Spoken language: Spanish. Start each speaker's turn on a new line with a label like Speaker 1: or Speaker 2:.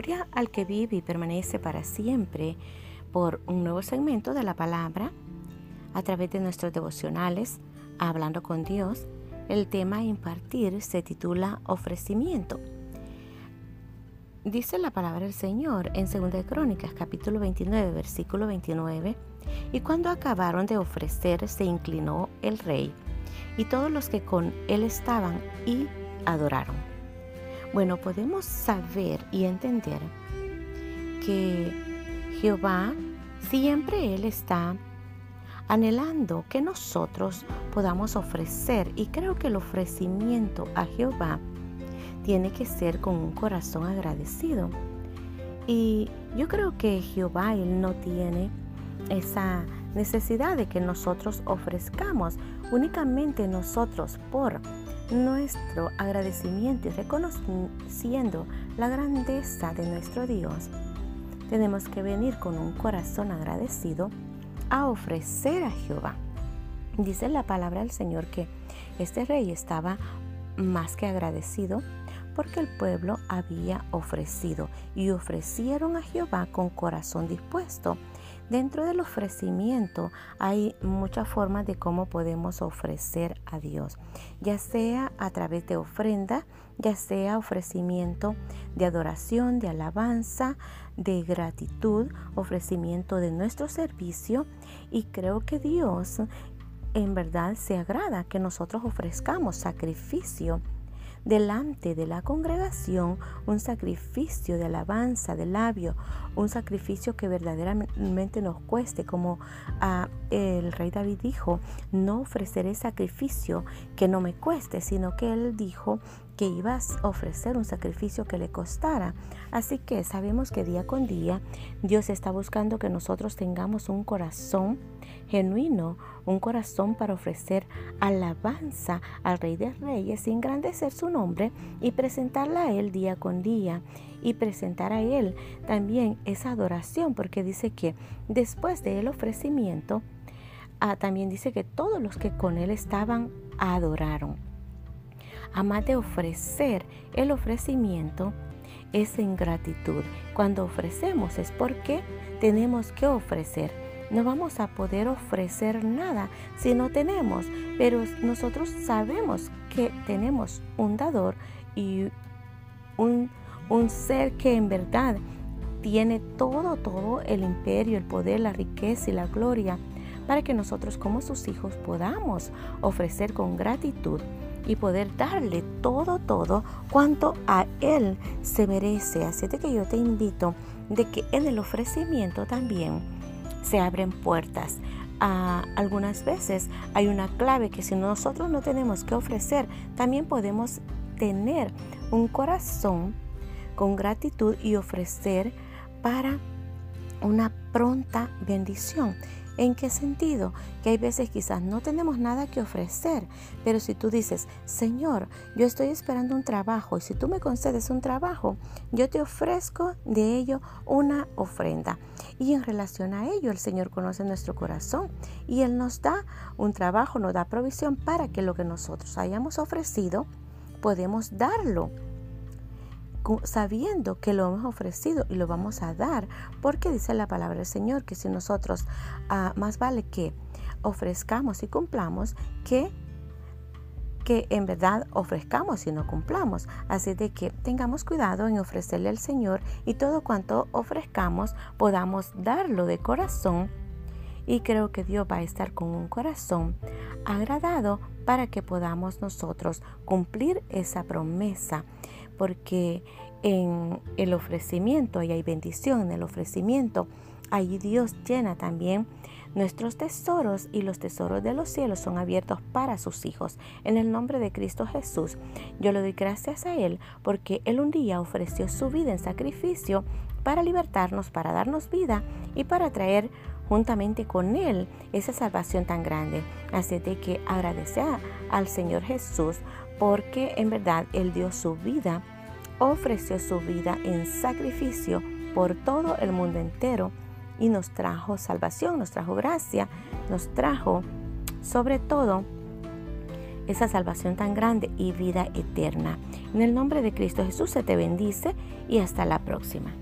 Speaker 1: Gloria al que vive y permanece para siempre por un nuevo segmento de la palabra a través de nuestros devocionales Hablando con Dios. El tema a impartir se titula Ofrecimiento. Dice la palabra del Señor en 2 Crónicas capítulo 29 versículo 29 y cuando acabaron de ofrecer se inclinó el rey y todos los que con él estaban y adoraron. Bueno, podemos saber y entender que Jehová siempre Él está anhelando que nosotros podamos ofrecer y creo que el ofrecimiento a Jehová tiene que ser con un corazón agradecido. Y yo creo que Jehová Él no tiene esa necesidad de que nosotros ofrezcamos únicamente nosotros por nuestro agradecimiento y reconociendo la grandeza de nuestro Dios, tenemos que venir con un corazón agradecido a ofrecer a Jehová. Dice la palabra del Señor que este rey estaba más que agradecido porque el pueblo había ofrecido y ofrecieron a Jehová con corazón dispuesto. Dentro del ofrecimiento hay muchas formas de cómo podemos ofrecer a Dios, ya sea a través de ofrenda, ya sea ofrecimiento de adoración, de alabanza, de gratitud, ofrecimiento de nuestro servicio. Y creo que Dios en verdad se agrada que nosotros ofrezcamos sacrificio delante de la congregación un sacrificio de alabanza de labio, un sacrificio que verdaderamente nos cueste, como ah, el rey David dijo, no ofreceré sacrificio que no me cueste, sino que él dijo que ibas a ofrecer un sacrificio que le costara. Así que sabemos que día con día Dios está buscando que nosotros tengamos un corazón genuino, un corazón para ofrecer alabanza al Rey de Reyes, engrandecer su nombre y presentarla a Él día con día y presentar a Él también esa adoración, porque dice que después del ofrecimiento, ah, también dice que todos los que con Él estaban adoraron. Además de ofrecer el ofrecimiento, es en gratitud. Cuando ofrecemos es porque tenemos que ofrecer. No vamos a poder ofrecer nada si no tenemos, pero nosotros sabemos que tenemos un dador y un, un ser que en verdad tiene todo, todo el imperio, el poder, la riqueza y la gloria para que nosotros como sus hijos podamos ofrecer con gratitud y poder darle todo, todo cuanto a Él se merece. Así de que yo te invito de que en el ofrecimiento también se abren puertas. Ah, algunas veces hay una clave que si nosotros no tenemos que ofrecer, también podemos tener un corazón con gratitud y ofrecer para una pronta bendición. ¿En qué sentido? Que hay veces quizás no tenemos nada que ofrecer, pero si tú dices, Señor, yo estoy esperando un trabajo y si tú me concedes un trabajo, yo te ofrezco de ello una ofrenda. Y en relación a ello, el Señor conoce nuestro corazón y Él nos da un trabajo, nos da provisión para que lo que nosotros hayamos ofrecido, podemos darlo sabiendo que lo hemos ofrecido y lo vamos a dar, porque dice la palabra del Señor que si nosotros ah, más vale que ofrezcamos y cumplamos que que en verdad ofrezcamos y no cumplamos. Así de que tengamos cuidado en ofrecerle al Señor y todo cuanto ofrezcamos podamos darlo de corazón. Y creo que Dios va a estar con un corazón agradado para que podamos nosotros cumplir esa promesa porque en el ofrecimiento, y hay bendición en el ofrecimiento, ahí Dios llena también nuestros tesoros y los tesoros de los cielos son abiertos para sus hijos. En el nombre de Cristo Jesús, yo le doy gracias a Él porque Él un día ofreció su vida en sacrificio para libertarnos, para darnos vida y para traer juntamente con Él esa salvación tan grande. Así de que agradece al Señor Jesús porque en verdad Él dio su vida, ofreció su vida en sacrificio por todo el mundo entero y nos trajo salvación, nos trajo gracia, nos trajo sobre todo esa salvación tan grande y vida eterna. En el nombre de Cristo Jesús se te bendice y hasta la próxima.